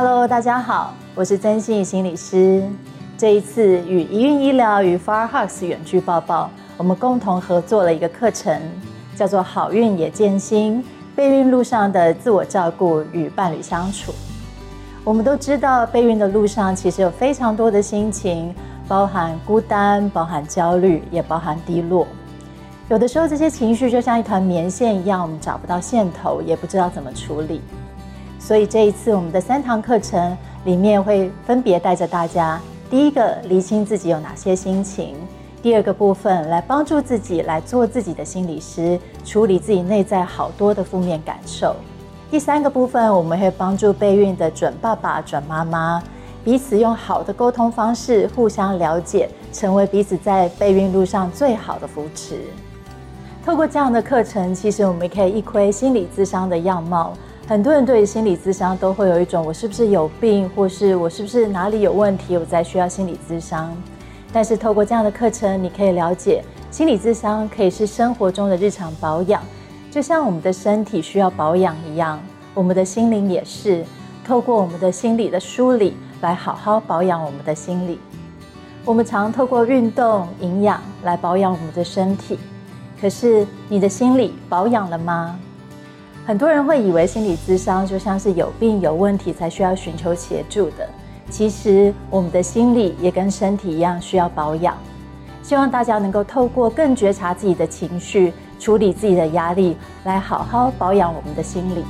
Hello，大家好，我是曾心心理师。这一次与一孕医疗与 FarHugs 远距抱抱，我们共同合作了一个课程，叫做“好运也健心”，备孕路上的自我照顾与伴侣相处。我们都知道，备孕的路上其实有非常多的心情，包含孤单，包含焦虑，也包含低落。有的时候，这些情绪就像一团棉线一样，我们找不到线头，也不知道怎么处理。所以这一次我们的三堂课程里面会分别带着大家，第一个厘清自己有哪些心情，第二个部分来帮助自己来做自己的心理师，处理自己内在好多的负面感受。第三个部分我们会帮助备孕的准爸爸、准妈妈，彼此用好的沟通方式互相了解，成为彼此在备孕路上最好的扶持。透过这样的课程，其实我们可以一窥心理智商的样貌。很多人对于心理咨商都会有一种我是不是有病，或是我是不是哪里有问题，我才需要心理咨商。但是透过这样的课程，你可以了解，心理咨商可以是生活中的日常保养，就像我们的身体需要保养一样，我们的心灵也是透过我们的心理的梳理来好好保养我们的心理。我们常透过运动、营养来保养我们的身体，可是你的心理保养了吗？很多人会以为心理咨商就像是有病有问题才需要寻求协助的，其实我们的心理也跟身体一样需要保养。希望大家能够透过更觉察自己的情绪，处理自己的压力，来好好保养我们的心理。